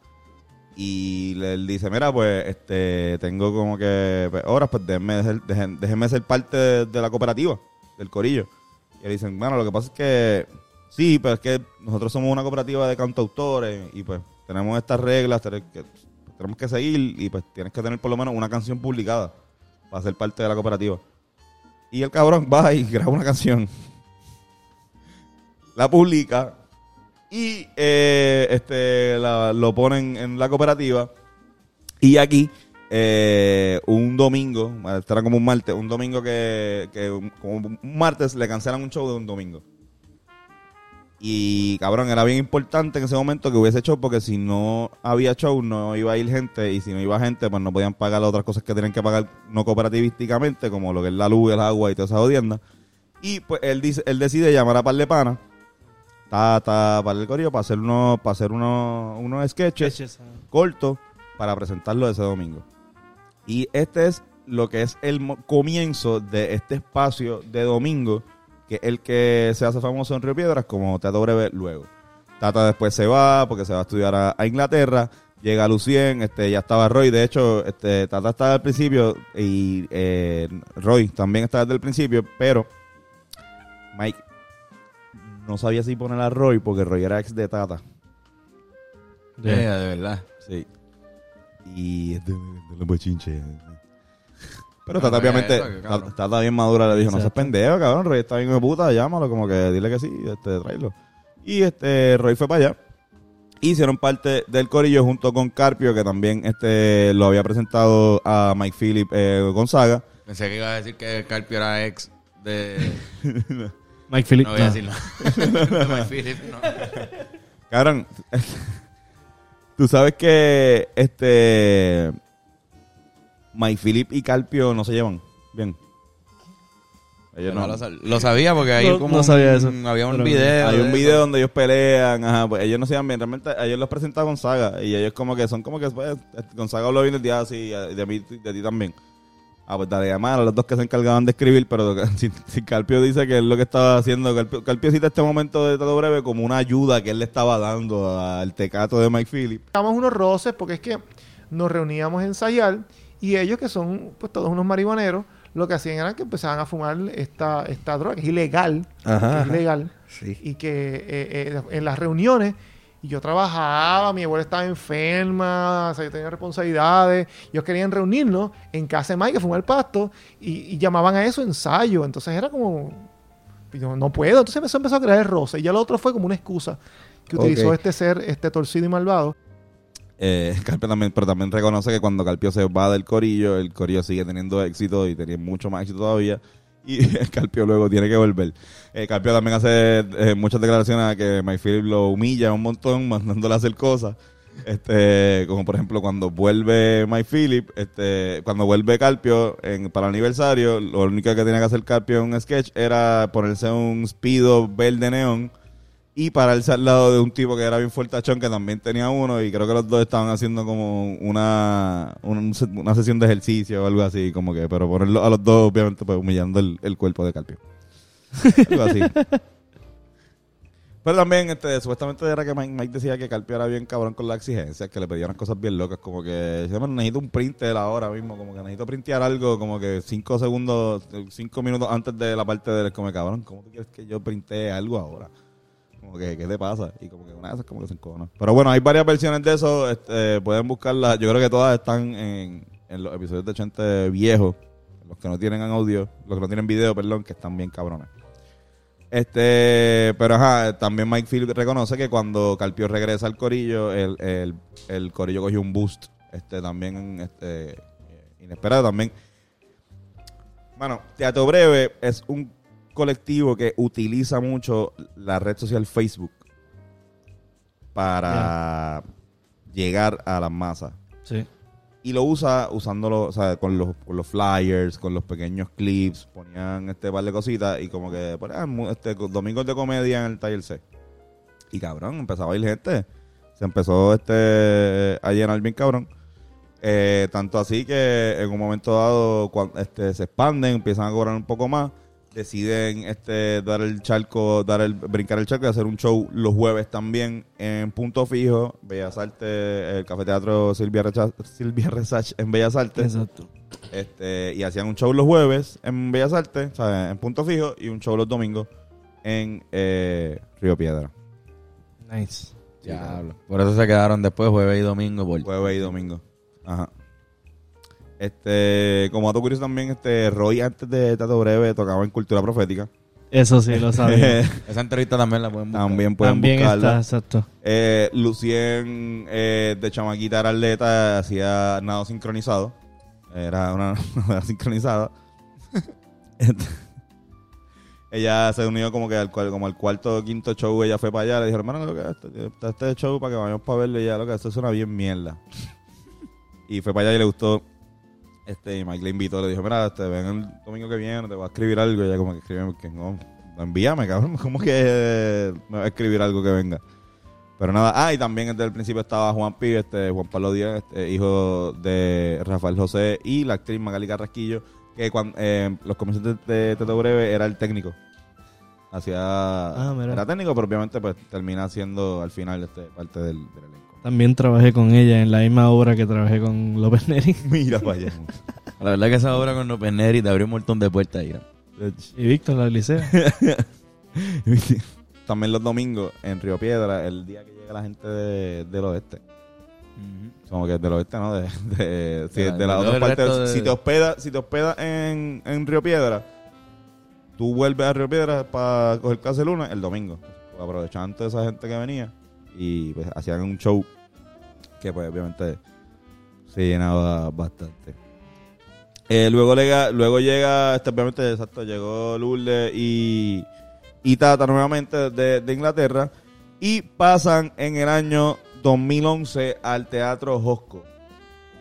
S1: Y le él dice, mira, pues este tengo como que pues, horas, pues déjenme, ser- dejen- déjenme ser parte de, de la cooperativa, del corillo. Y le dicen, bueno, lo que pasa es que sí, pero es que nosotros somos una cooperativa de cantautores y pues tenemos estas reglas tenemos que seguir y pues tienes que tener por lo menos una canción publicada para ser parte de la cooperativa. Y el cabrón va y graba una canción, la publica y eh, este la- lo ponen en la cooperativa. Y aquí, eh, un domingo, era como un martes, un domingo que, como un martes le cancelan un show de un domingo. Y cabrón, era bien importante en ese momento que hubiese show porque si no había show no iba a ir gente y si no iba gente pues no podían pagar las otras cosas que tienen que pagar no cooperativísticamente como lo que es la luz, el agua y toda esa jodienda. Y pues él dice, él decide llamar a par de pana, está, está para el corillo para hacer unos, para hacer unos, unos sketches cortos para presentarlo ese domingo. Y este es lo que es el comienzo de este espacio de domingo, que es el que se hace famoso en Río Piedras como Teatro Breve luego. Tata después se va porque se va a estudiar a, a Inglaterra. Llega Lucien, este, ya estaba Roy. De hecho, este, Tata estaba al principio y eh, Roy también estaba desde el principio, pero Mike no sabía si poner a Roy porque Roy era ex de Tata.
S3: De verdad.
S1: Sí. Y es de, de los bochinches. Pero Tata obviamente. Tata, bien madura le dijo, no seas pendejo, cabrón, Roy está bien de puta, llámalo, como que dile que sí, este, tráelo. Y este, Roy fue para allá. Hicieron parte del corillo junto con Carpio, que también este lo había presentado a Mike Phillip eh, Gonzaga.
S3: Pensé que iba a decir que Carpio era ex de. (laughs)
S2: Mike Phillips.
S3: No voy a
S2: no.
S3: decir nada. De Mike Phillips, no.
S1: Cabrón, (laughs) tú sabes que este Mike Phillip y Carpio no se llevan bien. Ellos
S3: No
S1: no.
S3: lo, sab- lo sabía porque hay
S2: No-
S3: como
S2: no sabía
S3: un-
S2: eso.
S3: había un
S2: Pero-
S3: video.
S1: Hay un
S3: eso.
S1: video donde ellos pelean, ajá, pues ellos no se llevan bien. Realmente ellos los presenta Gonzaga y ellos como que son como que pues, Gonzaga habló bien del día así, y de mí de ti también. Ah, pues dale llamar a los dos que se encargaban de escribir, pero (laughs) si, si Carpio dice que es lo que estaba haciendo, Carpio, Carpio cita este momento de todo breve como una ayuda que él le estaba dando al tecato de Mike Phillip.
S12: Teníamos unos roces porque es que nos reuníamos a ensayar y ellos que son pues todos unos marihuaneros, lo que hacían era que empezaban a fumar esta, esta droga, que es ilegal,
S13: Ajá,
S12: que es ilegal,
S13: Sí.
S12: y que eh, eh, en las reuniones y yo trabajaba, mi abuela estaba enferma, o sea, yo tenía responsabilidades, ellos querían reunirnos en casa de Mike, que fumar el pasto, y, y llamaban a eso ensayo, entonces era como, yo, no puedo, entonces eso empezó a crear el roce, y ya lo otro fue como una excusa que utilizó este ser, este torcido y malvado,
S1: Eh, (laughs) Carpio también, pero también reconoce que cuando Carpio se va del corillo, el corillo sigue teniendo éxito y tenía mucho más éxito todavía. Y (laughs) Carpio luego tiene que volver. Eh, Carpio también hace eh, muchas declaraciones a que Phillip lo humilla un montón, (laughs) mandándole a hacer cosas. Este, como por ejemplo cuando vuelve Mike Phillip, este, cuando vuelve Carpio en, para el aniversario, lo único que tenía que hacer Carpio en un sketch era ponerse un speedo verde neón y pararse al lado de un tipo que era bien fuertachón que también tenía uno y creo que los dos estaban haciendo como una un- una sesión de ejercicio o algo así como que pero ponerlo a los dos obviamente pues humillando el, el cuerpo de Carpio algo así (laughs) pero también este supuestamente era que Mike, Mike decía que Carpio era bien cabrón con las exigencias que le pedían cosas bien locas como que "Bueno, necesito un printer ahora mismo como que necesito printear algo como que cinco segundos cinco minutos antes de la parte del como cabrón ¿cómo tú quieres que yo printee algo ahora? Como que, ¿qué te pasa? Y como que una de esas como que se encojona. Pero bueno, hay varias versiones de eso. Este, pueden buscarlas. Yo creo que todas están en, en los episodios de Chente viejos. Los que no tienen audio, los que no tienen video, perdón, que están bien cabrones. Este, pero ajá, también Mike Phillips reconoce que cuando Carpio regresa al corillo, el, el, el corillo cogió un boost este también este inesperado también. Bueno, Teatro Breve es un colectivo que utiliza mucho la red social Facebook para llegar a las masas.
S2: Sí.
S1: Y lo usa usándolo, o sea, con los, con los flyers, con los pequeños clips, ponían este par de cositas y como que mu- este, domingos de comedia en el taller C. Y cabrón, empezaba a ir gente. Se empezó este a llenar bien cabrón. Eh, tanto así que en un momento dado cuando, este, se expanden, empiezan a cobrar un poco más, deciden este dar el charco, dar el brincar el charco y hacer un show los jueves también en Punto Fijo, Bellas Artes, el Café Teatro Silvia, Recha- Silvia Resach en Bellas Artes.
S2: Exacto.
S1: Este, y hacían un show los jueves en Bellas Artes, o sea, en Punto Fijo, y un show los domingos en eh, Río Piedra.
S2: Nice.
S3: Diablo. Por eso se quedaron después jueves y domingo. Por...
S1: Jueves y domingo. Ajá. Este, como dato curioso también, este, Roy antes de Tato Breve tocaba en Cultura Profética.
S2: Eso sí, lo sabía. (laughs)
S3: Esa entrevista también la pueden buscar.
S1: También pueden
S2: También
S1: buscarla.
S2: está, exacto.
S1: Eh, Lucien, eh, de chamaquita era atleta, hacía nado sincronizado. Era una (laughs) nada sincronizada. Este, (laughs) ella se unió como que al, cual- como al cuarto o quinto show, ella fue para allá, le dijo, hermano, lo que este, está este show para que vayamos para verlo, y ella, lo que esto suena bien mierda. y fue para allá y le gustó. Este, y Mike le invitó, le dijo, mira, este, ven el domingo que viene, te voy a escribir algo. Y ella como que escribe, que no, envíame, cabrón, (laughs) como que eh, me va a escribir algo que venga. Pero nada, ah, y también desde el principio estaba Juan Pi, este, Juan Pablo Díaz, este, hijo de Rafael José y la actriz Magali Carrasquillo, que cuando eh, los comerciantes de Teto Breve era el técnico. Hacía,
S2: Ah,
S1: era técnico, pero obviamente pues termina siendo al final este, parte del, del elenco.
S2: También trabajé con ella en la misma obra que trabajé con López Neri. (laughs)
S1: Mira para allá. (laughs)
S3: La verdad que esa obra con López Neri te abrió un montón de puertas ahí.
S2: Y Víctor, la licea. (laughs)
S1: También los domingos en Río Piedra, el día que llega la gente de- del oeste. Como que del oeste, ¿no? De, de, si,
S3: De
S1: de,
S3: la-
S1: otra parte.
S3: de-
S1: Si te hospedas si te hospedas en, en Río Piedra, tú vuelves a Río Piedra para coger clase de lunes el domingo. Aprovechando toda esa gente que venía y pues hacían un show que pues obviamente se llenaba bastante. Eh, luego, llega, luego llega, este, obviamente, exacto, llegó Lourdes y, y Tata nuevamente de, de Inglaterra y pasan en el año 2011 al Teatro Josco.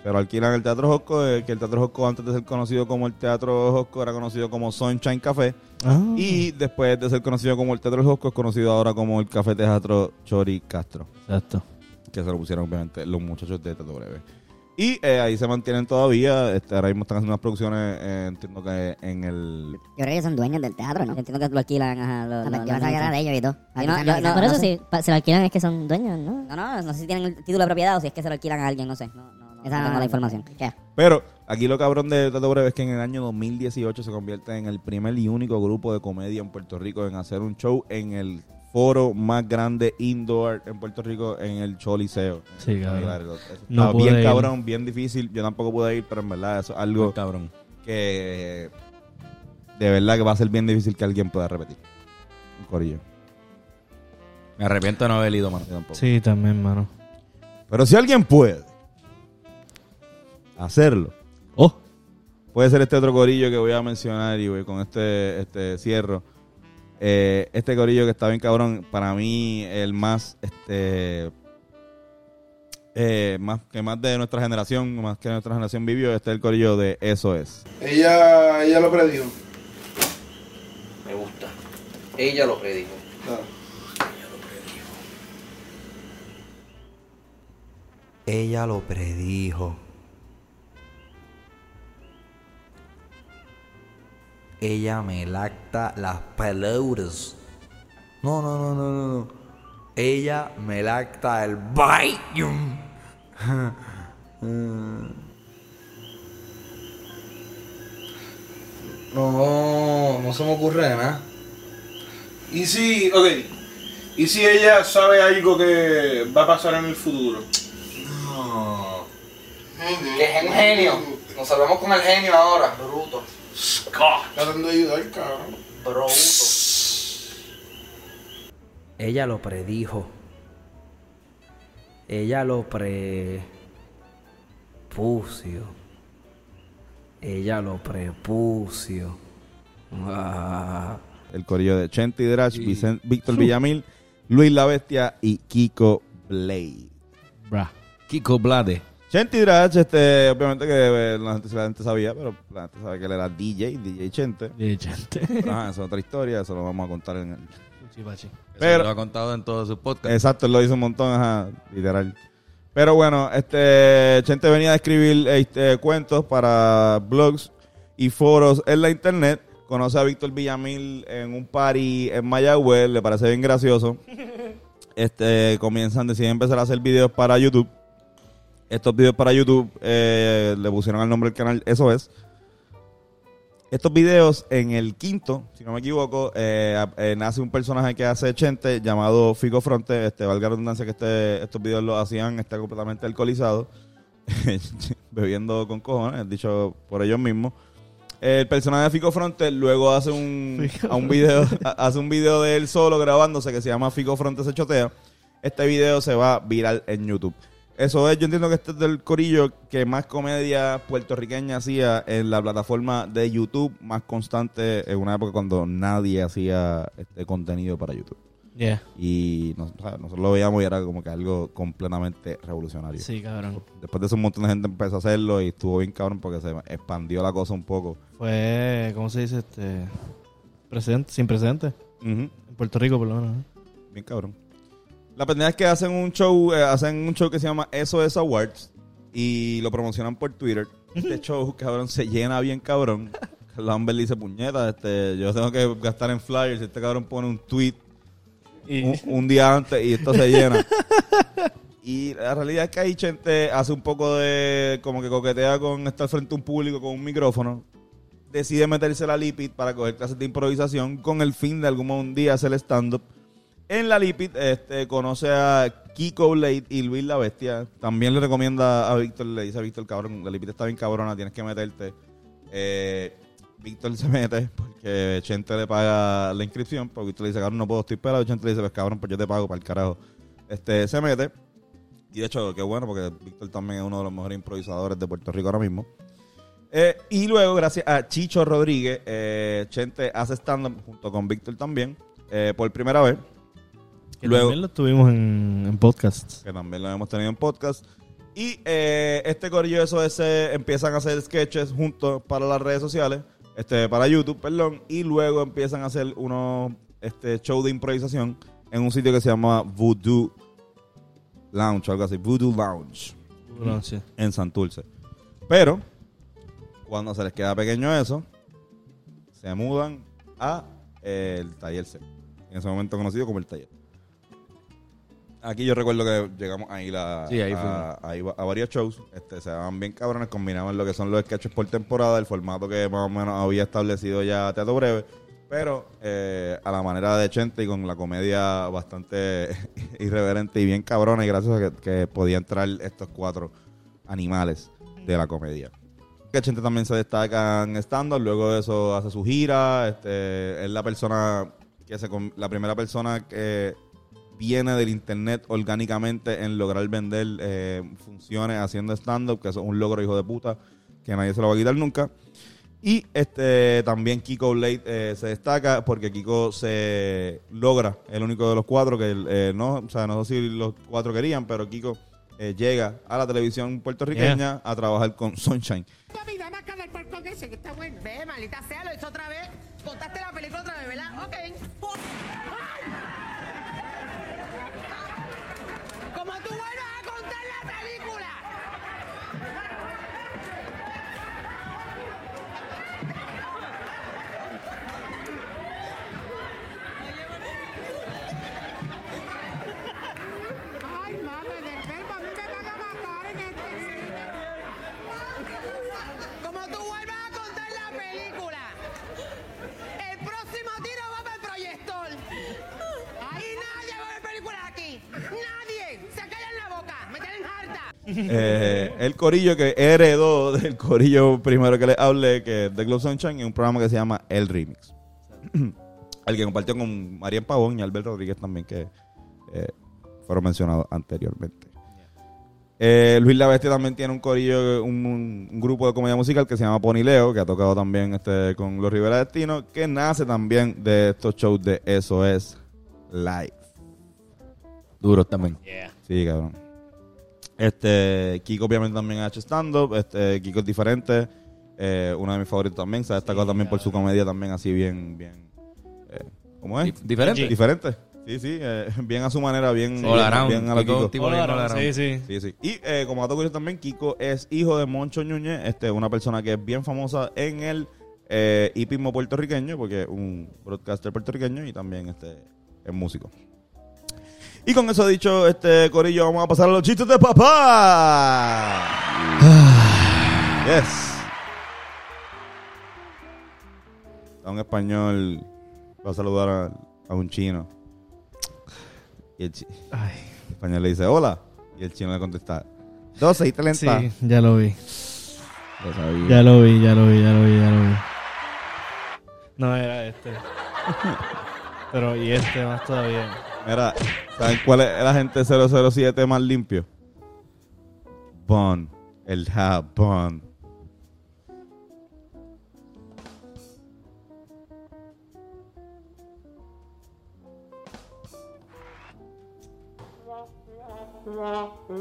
S1: Se lo alquilan el Teatro Josco, eh, que el Teatro Josco antes de ser conocido como el Teatro Josco era conocido como Sunshine Café.
S2: Ah.
S1: Y después de ser conocido como el Teatro Josco es conocido ahora como el Café Teatro Chori Castro.
S2: Exacto.
S1: Que se lo pusieron obviamente los muchachos de Breve. Y eh, ahí se mantienen todavía. Este, ahora mismo están haciendo unas producciones, eh, entiendo que en el...
S14: Yo creo que ellos son dueños del teatro, ¿no? Yo entiendo que lo alquilan a los...
S13: yo pensaba que era de ellos y todo.
S14: Yo no,
S13: Yo-
S14: yo- no,
S13: por
S14: no
S13: eso
S14: sé.
S13: pa- se lo alquilan es que son dueños, ¿no?
S14: No, no, no sé si tienen el título de propiedad o si es que se lo alquilan a alguien, no sé. No, no, no,
S13: Esa
S14: no tengo la información.
S13: ¿Qué?
S1: Pero aquí lo cabrón de Teatro Breve es que en el año 2018 se convierte en el primer y único grupo de comedia en Puerto Rico en hacer un show en el foro más grande indoor en Puerto Rico en el Choliseo.
S2: Sí, cabrón. No
S1: bien
S2: ir.
S1: cabrón, bien difícil. Yo tampoco pude ir, pero en verdad eso es algo
S3: cabrón.
S1: que de verdad que va a ser bien difícil que alguien pueda repetir. Un corillo.
S3: Me arrepiento de no haber ido, mano.
S1: Tampoco.
S2: Sí, también, mano.
S1: Pero si alguien puede hacerlo,
S2: Oh.
S1: puede ser este otro corillo que voy a mencionar y voy con este, este cierro. Eh, este corillo que está bien cabrón, para mí el más, este, eh, más que más de nuestra generación, más que nuestra generación vivió, este es el corillo de Eso Es.
S15: Ella, ella lo predijo.
S16: Me gusta. Ella lo predijo.
S17: Ella lo predijo. Ella me lacta las pelotas. No, no, no, no, no, no. Ella me lacta el Valium. (laughs)
S15: No, no se me ocurre nada. ¿Y si, ok, y si ella sabe algo que va a pasar en el futuro?
S16: No. Que es un genio. Nos salvamos con el genio ahora. Bruto.
S15: Tratando de ayudar, cabrón.
S16: Bruto.
S17: Ella lo predijo. Ella lo pre. prepucio. Ella lo prepucio. Ah.
S1: El corillo de Chente Drash, Vicen- Víctor Villamil, Luis La Bestia y Kiko Blade.
S2: Bra.
S3: Kiko Blade.
S1: Chente Drash, este, obviamente que eh, la gente, la gente sabía, pero la gente sabe que él era DJ, DJ Chente.
S2: DJ Chente.
S1: Ajá, esa es otra historia, eso lo vamos a contar en el...
S3: Eso
S1: Pero-
S3: lo ha contado en todos sus podcasts.
S1: Exacto, él lo hizo un montón, ajá, literal. Pero bueno, este Chente venía a escribir este, cuentos para blogs y foros en la internet. Conoce a Víctor Villamil en un party en Mayagüez, le parece bien gracioso. (laughs) Este, comienzan, deciden empezar a hacer videos para YouTube. Estos videos para YouTube eh, le pusieron el nombre del canal, eso es. Estos videos, en el quinto, si no me equivoco, eh, eh, nace un personaje que hace Chente llamado Fico Fronte. Este, valga la redundancia que este, estos videos los hacían, está completamente alcoholizado, (laughs) bebiendo con cojones, dicho por ellos mismos. El personaje de Fico Fronte luego hace un, a un video, a- hace un video de él solo grabándose que se llama Fico Fronte se chotea. Este video se va viral en YouTube. Eso es, yo entiendo que este es del corillo que más comedia puertorriqueña hacía en la plataforma de YouTube, más constante en una época cuando nadie hacía este contenido para YouTube.
S2: Yeah.
S1: Y nos- o sea, nosotros lo veíamos y era como que algo completamente revolucionario.
S2: Sí, cabrón.
S1: Después de eso un montón de gente empezó a hacerlo y estuvo bien cabrón porque se expandió la cosa un poco.
S2: Fue, ¿cómo se dice? Este, presente, sin precedente.
S1: Ujú.
S2: En Puerto Rico, por lo menos. ¿eh?
S1: Bien cabrón. La pendeja es que hacen un show, eh, hacen un show que se llama Eso es Awards y lo promocionan por Twitter. Este (laughs) show, cabrón, se llena bien cabrón. Lambert dice, puñeta, este, yo tengo que gastar en flyers. Este cabrón pone un tweet un, un día antes y esto se llena. (laughs) Y la realidad es que ahí Chente hace un poco de, como que coquetea con estar frente a un público con un micrófono. Decide meterse la Lipid para coger clases de improvisación con el fin de algún día hacer stand-up. En la Lipid este, conoce a Kiko Blade y Luis la Bestia. También le recomienda a Víctor, le dice a Víctor, cabrón, la Lipid está bien cabrona, tienes que meterte. Eh, Víctor se mete porque Chente le paga la inscripción. Porque Víctor le dice, cabrón, no puedo, estoy pelado. Chente le dice, pues cabrón, pues yo te pago para el carajo. Este, se mete. Y de hecho, qué bueno, porque Víctor también es uno de los mejores improvisadores de Puerto Rico ahora mismo. Eh, y luego, gracias a Chicho Rodríguez, eh, Chente hace stand-up junto con Víctor también, eh, por primera vez.
S2: Que
S1: luego,
S2: también lo tuvimos en, en podcasts.
S1: que también lo hemos tenido en podcast. Y eh, este corillo de SOS empiezan a hacer sketches juntos para las redes sociales, este para YouTube, perdón, y luego empiezan a hacer unos este, show de improvisación en un sitio que se llama Voodoo Lounge, algo así, Voodoo Lounge,
S2: sí.
S1: en Santurce. Pero, cuando se les queda pequeño eso, se mudan a eh, el taller C, en ese momento conocido como el taller. Aquí yo recuerdo que llegamos a a,
S3: Sí, ahí
S1: a, a a varios shows. Este, se daban bien cabrones, combinaban lo que son los sketches por temporada, el formato que más o menos había establecido ya Teatro Breve, pero eh, a la manera de Chente y con la comedia bastante (laughs) irreverente y bien cabrona y graciosa que, que podía entrar estos cuatro animales de la comedia. Que Chente también se destaca en stand-up, luego de eso hace su gira, este, es la persona que se con- la primera persona que viene del internet orgánicamente en lograr vender eh, funciones haciendo stand-up, que eso es un logro hijo de puta, que nadie se lo va a quitar nunca. Y este también Kiko Blade eh, se destaca porque Kiko se logra, el único de los cuatro que eh, no, o sea, no sé si los cuatro querían, pero Kiko eh, llega a la televisión puertorriqueña a trabajar con Sunshine.
S7: Que está bueno. Ve, maldita sea, lo hizo otra vez. Contaste la película otra vez, ¿verdad? Ok.
S1: Eh, el corillo que heredó del corillo primero que le hablé, que es The Glow Sunshine, en un programa que se llama El Remix. (clears throat) el que compartió con Mariel Pavón y Albert Rodríguez también, que eh, fueron mencionados anteriormente. Eh, Luis La Bestia también tiene un corillo, un, un- un grupo de comedia musical que se llama Pony Leo, que ha tocado también este con los Rivera Destino, que nace también de estos shows de Eso es Live.
S3: Duros también.
S1: Sí, cabrón. Este, Kiko obviamente también ha hecho stand-up. Este, Kiko es diferente. Eh, uno de mis favoritos también. Se ha destacado también por su comedia también así bien, bien. eh, ¿Cómo es?
S3: Dif- diferente.
S1: Diferente. Sí, sí. eh, (laughs) bien a su manera, bien,
S3: Sí.
S1: bien,
S3: All around.
S1: bien a la
S3: Kiko,
S1: Kiko.
S3: tipo bien all around.
S2: Sí, sí.
S1: Sí, sí. Y eh, como dato curioso también, Kiko es hijo de Moncho Núñez, este, una persona que es bien famosa en el eh, hipismo puertorriqueño, porque es un broadcaster puertorriqueño y también este, es músico. Y con eso dicho, este Corillo, vamos a pasar a los chistes de papá. yes. A un español va a saludar a, a un chino. Y el, chi- el español le dice, hola. Y el chino le contesta, 12 y 30.
S2: Sí, ya lo vi.
S1: Lo sabía.
S2: Ya lo vi, ya lo vi, ya lo vi, ya lo vi. No, era este. (laughs) Pero y este más todavía.
S1: Mira, ¿saben cuál es el agente 007 más limpio? Bond. El Bond.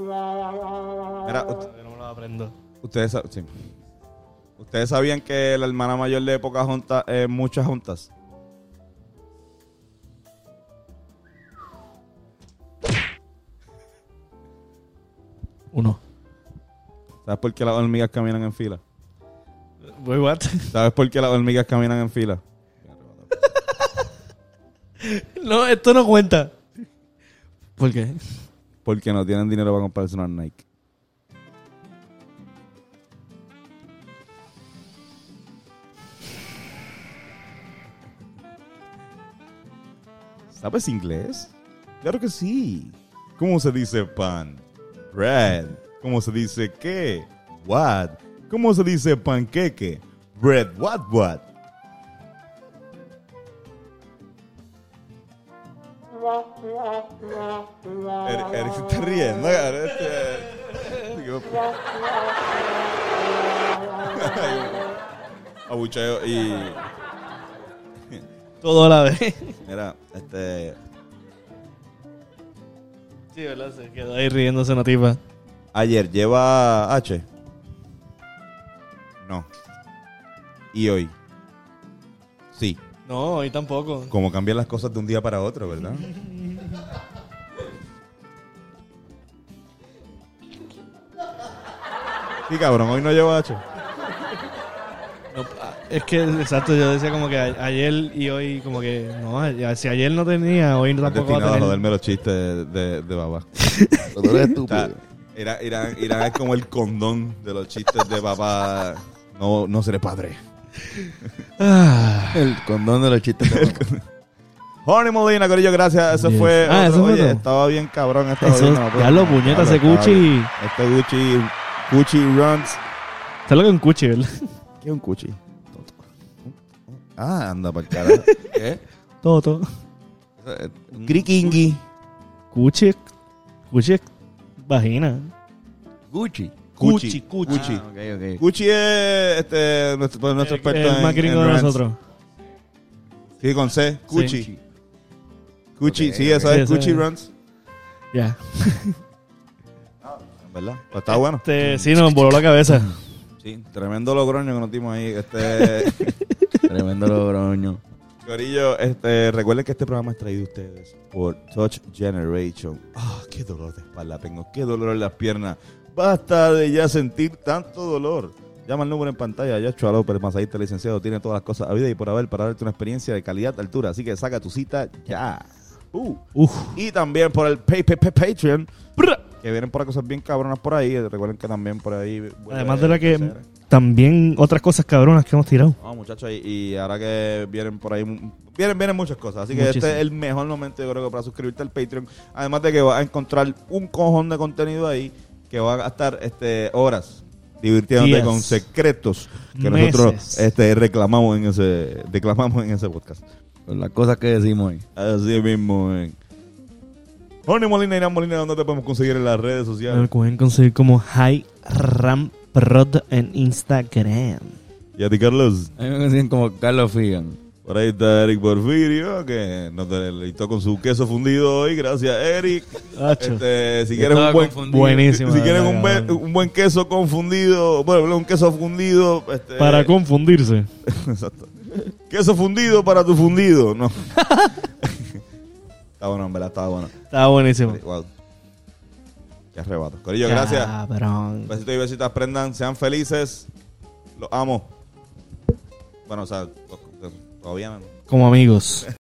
S1: Mira,
S2: Todavía no me lo aprendo.
S1: ustedes, sí. ustedes sabían que la hermana mayor de Pocahontas es muchas juntas. ¿Sabes por qué las hormigas caminan en fila?
S2: Wait, what?
S1: ¿Sabes por qué las hormigas caminan en fila? (laughs)
S2: No, esto no cuenta. ¿Por qué?
S1: Porque no tienen dinero para comprarse unas Nike. ¿Sabes inglés? Claro que sí. ¿Cómo se dice pan? Bread. ¿Cómo se dice qué? What. ¿Cómo se dice panqueque? Bread. What what? Eric, Eric se está riendo. este- Digo, (laughs) Abucheo y. (laughs)
S2: Todo a la vez.
S1: Mira, este.
S2: Sí, ¿verdad? Se quedó ahí riéndose una tipa.
S1: Ayer lleva H. No. Y hoy. Sí.
S2: No, hoy tampoco.
S1: Como cambian las cosas de un día para otro, ¿verdad? Sí, cabrón, hoy no lleva H.
S2: No, ah, es que, exacto, yo decía como que ayer y hoy, como que, no, ya- si ayer no tenía, hoy tampoco va
S1: destinado
S2: a
S1: a
S2: tener.
S1: joderme los chistes de, de, de babá.
S3: Tú eres estúpido.
S1: Irán, Irán es como el condón de los chistes de papá. No, no seré padre.
S2: Ah.
S3: El condón de los chistes. de papá.
S1: Jorge Molina, Corillo, gracias. Eso
S2: Yes.
S1: fue.
S2: Ah,
S1: otro-
S2: eso fue
S1: oye,
S2: todo.
S1: estaba bien cabrón. Estaba
S2: Eso,
S1: bien, no,
S2: ya lo
S1: no,
S2: puñeta,
S1: estaba-
S2: ese Gucci.
S1: Este Gucci. Gucci Runs.
S2: ¿Sabes lo que es un cuchi, verdad?
S1: ¿Qué es un Gucci? Ah, anda para el carajo. ¿Qué?
S2: Todo, todo.
S1: Grikingi.
S2: Cuchi es vagina.
S3: Gucci.
S1: Gucci.
S2: Gucci.
S1: Gucci.
S3: Ah, ok, ok.
S1: Gucci es este, nuestro, pues, nuestro experto
S2: el
S1: en-
S2: más gringo
S1: en
S2: de nosotros.
S1: Sí, con C. Gucci.
S2: Sí.
S1: Gucci,
S3: Ok,
S1: sí, eso
S2: ok.
S1: es
S2: Sí,
S1: Gucci
S2: eso es.
S1: Runs.
S2: Ya. (laughs)
S1: ¿Verdad? Pues está bueno.
S2: Este, sí, nos voló la cabeza.
S1: Sí, tremendo logroño que nos dimos ahí. Este. (laughs)
S3: Tremendo logroño.
S1: Corillo, este, recuerden que este programa es traído a ustedes por Touch Generation. Ah, qué dolor de espalda tengo, qué dolor en las piernas. Basta de ya sentir tanto dolor. Llama al número en pantalla, ya Chua López, masajista licenciado, tiene todas las cosas a vida y por haber para darte una experiencia de calidad altura. Así que saca tu cita ya. Uh. Y también por el pay, pay, pay- Patreon, que vienen por ahí cosas bien cabronas por ahí. Recuerden que también por ahí.
S2: Además de la que también otras cosas cabronas que hemos tirado.
S1: No, muchachos, y, y ahora que vienen por ahí, vienen, vienen muchas cosas. Así que
S2: Muchísimo.
S1: este es el mejor momento, yo creo que para suscribirte al Patreon. Además de que vas a encontrar un cojón de contenido ahí que va a gastar este, horas divirtiéndote
S2: Días.
S1: con secretos que
S2: Meses.
S1: nosotros este, reclamamos en ese declamamos en ese podcast.
S3: Con las cosas que decimos hoy.
S1: Así mismo. eh. Jorge Molina, Irán Molina, ¿dónde te podemos conseguir en las redes
S2: Me
S1: sociales?
S2: pueden conseguir como High Ram Prod en Instagram.
S1: Y a ti, Carlos.
S3: A mí me consiguen como Carlos Figan.
S1: Por ahí está Eric Porfirio, que nos deleitó con su queso fundido hoy. Gracias, Eric. Este, si
S3: Yo
S1: quieren un buen.
S2: Buenísimo.
S1: si
S2: de
S1: quieren
S2: verdad,
S1: un, buen-
S2: cabrón.
S1: un buen queso confundido, bueno, un queso fundido. Este,
S2: Para confundirse. (laughs)
S1: Exacto. Queso fundido para tu fundido. No. (laughs) está bueno, en verdad, estaba bueno.
S2: Está buenísimo.
S1: Wow. Qué arrebato. Corillo, gracias.
S2: Cabrón.
S1: Besitos y besitas, aprendan, sean felices. Los amo. Bueno, o sea, todavía no.
S2: Como amigos. (laughs)